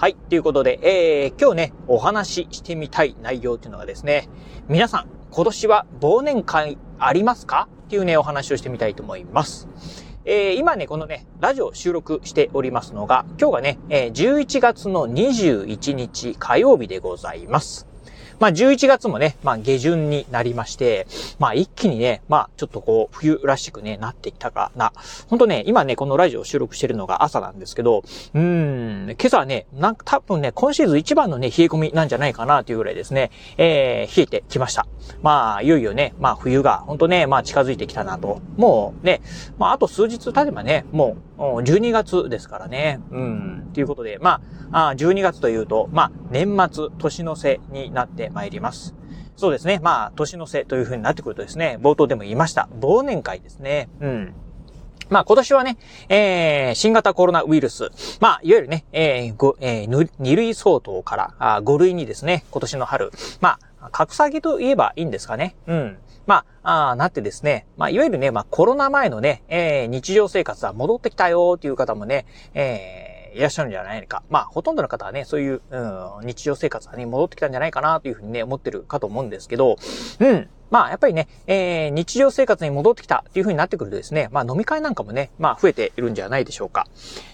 はい。ということで、えー、今日ね、お話ししてみたい内容というのがですね、皆さん、今年は忘年会ありますか？っていうね、お話をしてみたいと思います。えー、今ね、このね、ラジオ収録しておりますのが、今日がね、えー、11月の21日火曜日でございます。まあ、11月もね、まあ、下旬になりまして、まあ、一気にね、まあ、ちょっとこう、冬らしくね、なってきたかな。ほんとね、今ね、このラジオを収録してるのが朝なんですけど、うーん、今朝はね、なんか多分ね、今シーズン一番のね、冷え込みなんじゃないかなというぐらいですね、えー、冷えてきました。まあ、いよいよね、まあ、冬が、ほんとね、まあ、近づいてきたなと。もうね、まあ、あと数日経てばね、もう、12月ですからね。うん。ということで、まあ、12月というと、まあ、年末、年の瀬になってまいります。そうですね。まあ、年の瀬という風になってくるとですね、冒頭でも言いました。忘年会ですね。うん。まあ今年はね、えー、新型コロナウイルス、まあいわゆるね、えー、えー、2類相当からあ5類にですね、今年の春、まあ、格下げと言えばいいんですかね。うん。まあ、あなってですね、まあいわゆるね、まあコロナ前のね、えー、日常生活は戻ってきたよっていう方もね、えーいらっしゃるんじゃないか。まあ、ほとんどの方はね、そういう、うん、日常生活がね、戻ってきたんじゃないかなというふうにね、思ってるかと思うんですけど、うん。まあ、やっぱりね、えー、日常生活に戻ってきたっていう風になってくるとですね、まあ、飲み会なんかもね、まあ、増えているんじゃないでしょうか。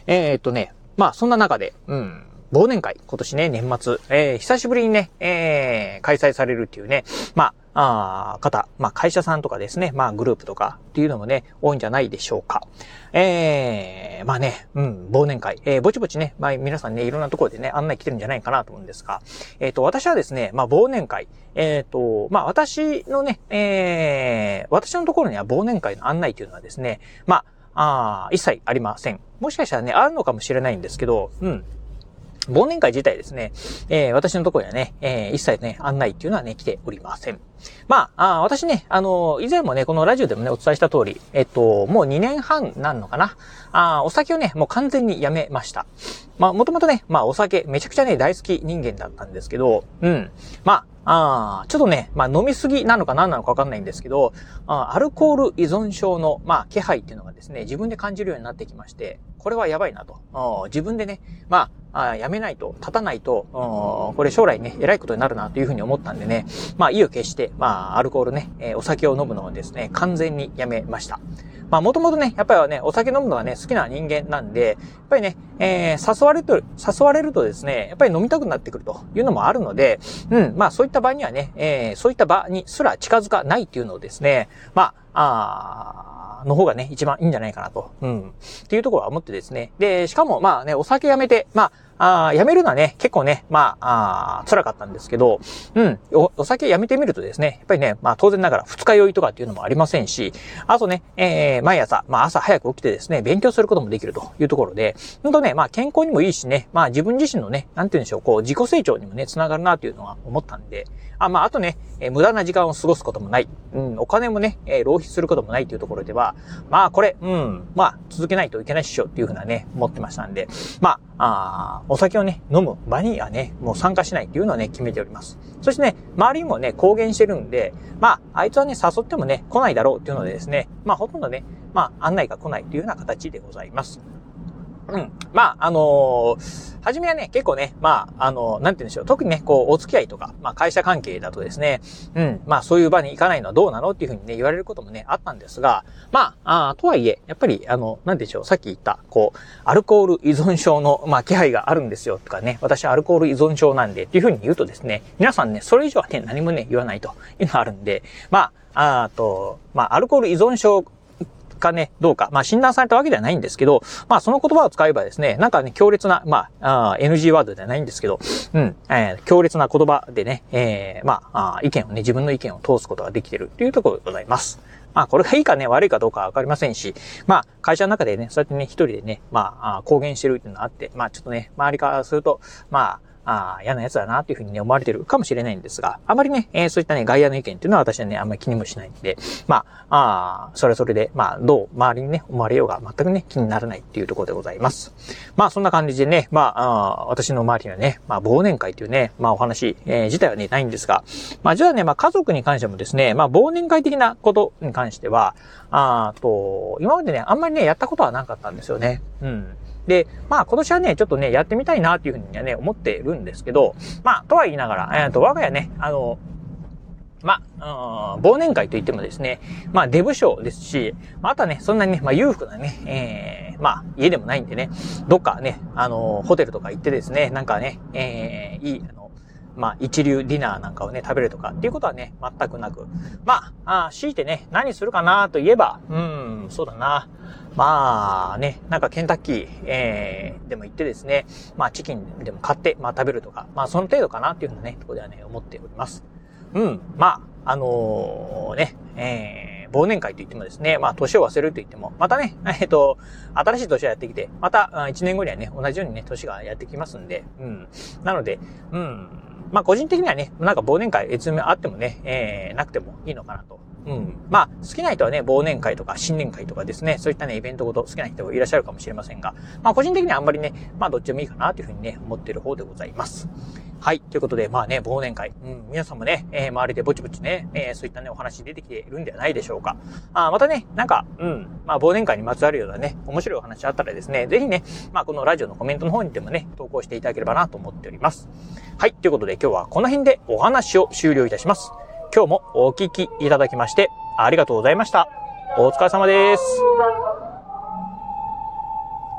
えー、っとね、まあ、そんな中で、うん、忘年会、今年ね、年末、えー、久しぶりにね、えー、開催されるっていうね、まあ、あ方、まあ会社さんとかですね、まあグループとかっていうのもね、多いんじゃないでしょうか。えー、まあね、うん、忘年会、えー、ぼちぼちね、まあ皆さんね、いろんなところでね、案内来てるんじゃないかなと思うんですが、えっ、ー、と、私はですね、まあ忘年会、えっ、ー、と、まあ私のね、えー、私のところには忘年会の案内というのはですね、まあ、あ一切ありません。もしかしたらね、あるのかもしれないんですけど、うん。忘年会自体ですね、えー、私のところにはね、えー、一切ね、案内っていうのはね、来ておりません。まあ、あ私ね、あの、以前もね、このラジオでもね、お伝えした通り、えっと、もう2年半なんのかな。あお酒をね、もう完全にやめました。まあ、もともとね、まあ、お酒、めちゃくちゃね、大好き人間だったんですけど、うん。まあ、あちょっとね、まあ、飲みすぎなのか何なのかわかんないんですけど、あアルコール依存症の、まあ、気配っていうのがですね、自分で感じるようになってきまして、これはやばいなと。自分でね、まあ、あやめないと、立たないと、これ将来ね、偉いことになるなというふうに思ったんでね、まあ、意を決して、まあ、アルコールね、えお酒を飲むのをですね、完全にやめました。まあ、もともとね、やっぱりね、お酒飲むのがね、好きな人間なんで、やっぱりね、えー、誘われると、誘われるとですね、やっぱり飲みたくなってくるというのもあるので、うん、まあ、そういった場合にはね、えー、そういった場にすら近づかないっていうのをですね、まあ、あの方がね、一番いいんじゃないかなと。うん。っていうところは思ってですね。で、しかもまあね、お酒やめて、まあ、あやめるのはね、結構ね、まあ、あ辛かったんですけど、うん、お、お酒やめてみるとですね、やっぱりね、まあ当然ながら二日酔いとかっていうのもありませんし、あとね、えー、毎朝、まあ朝早く起きてですね、勉強することもできるというところで、ほんとね、まあ健康にもいいしね、まあ自分自身のね、なんて言うんでしょう、こう自己成長にもね、つながるなというのは思ったんで、あ、まああとね、えー、無駄な時間を過ごすこともない、うん、お金もね、えー、浪費することもないというところでは、まあこれ、うん、まあ続けないといけないっしょっていうふうなね、思ってましたんで、まあ、あお酒をね、飲む場にはね、もう参加しないっていうのはね、決めております。そしてね、周りにもね、公言してるんで、まあ、あいつはね、誘ってもね、来ないだろうっていうのでですね、まあ、ほとんどね、まあ、案内が来ないというような形でございます。うん。まあ、あのー、初めはね、結構ね、まあ、あのー、なんて言うんでしょう。特にね、こう、お付き合いとか、まあ、会社関係だとですね、うん、まあ、そういう場に行かないのはどうなのっていうふうにね、言われることもね、あったんですが、まあ、あとはいえ、やっぱり、あの、なんでしょう。さっき言った、こう、アルコール依存症の、まあ、気配があるんですよ、とかね、私はアルコール依存症なんで、っていうふうに言うとですね、皆さんね、それ以上はね、何もね、言わないというのがあるんで、まあ、あと、まあ、アルコール依存症かね、どうか、まあ診断されたわけではないんですけど、まあその言葉を使えばですね、なんかね、強烈な、まあ、あ NG ワードではないんですけど、うん、えー、強烈な言葉でね、えー、まあ、あ意見をね、自分の意見を通すことができているというところでございます。まあ、これがいいかね、悪いかどうかわかりませんし、まあ、会社の中でね、そうやってね、一人でね、まあ、公言してるっていうのがあって、まあ、ちょっとね、周りからすると、まあ、ああ嫌な奴だなっていうふうにね、思われてるかもしれないんですが、あまりね、えー、そういったね、外野の意見っていうのは私はね、あんまり気にもしないんで、まあ、ああそれぞれで、まあ、どう周りにね、思われようが全くね、気にならないっていうところでございます。まあ、そんな感じでね、まあ、あ私の周りにはね、まあ、忘年会っていうね、まあ、お話、えー、自体はね、ないんですが、まあ、じゃあね、まあ、家族に関してもですね、まあ、忘年会的なことに関しては、あと、今までね、あんまりね、やったことはなかったんですよね。うん。で、まあ今年はね、ちょっとね、やってみたいなっていうふうにはね、思ってるんですけど、まあ、とは言いながら、えっ、ー、と、我が家ね、あの、まあ、忘年会といってもですね、まあ、デブ賞ですし、あとはね、そんなにね、まあ、裕福なね、えー、まあ、家でもないんでね、どっかね、あの、ホテルとか行ってですね、なんかね、えー、いい、あの、まあ、一流ディナーなんかをね、食べるとかっていうことはね、全くなく。まあ、あ強いてね、何するかなといえば、うん、そうだな。まあね、なんかケンタッキー、えー、でも行ってですね、まあチキンでも買って、まあ食べるとか、まあその程度かなっていうふうなね、ところではね、思っております。うん、まあ、あのー、ね、えー、忘年会といってもですね、まあ年を忘れると言っても、またね、えっ、と、新しい年がやってきて、また1年後にはね、同じようにね、年がやってきますんで、うん。なので、うん、まあ個人的にはね、なんか忘年会、えつめあってもね、えー、なくてもいいのかなと。うん。まあ、好きな人はね、忘年会とか新年会とかですね、そういったね、イベントごと好きな人もいらっしゃるかもしれませんが、まあ個人的にはあんまりね、まあどっちでもいいかなというふうにね、思ってる方でございます。はい。ということで、まあね、忘年会。うん、皆さんもね、えー、周りでぼちぼちね、えー、そういったね、お話出てきているんではないでしょうか。あまたね、なんか、うん、まあ忘年会にまつわるようなね、面白いお話あったらですね、ぜひね、まあこのラジオのコメントの方にでもね、投稿していただければなと思っております。はい。ということで今日はこの辺でお話を終了いたします。今日もお聴きいただきまして、ありがとうございました。お疲れ様です。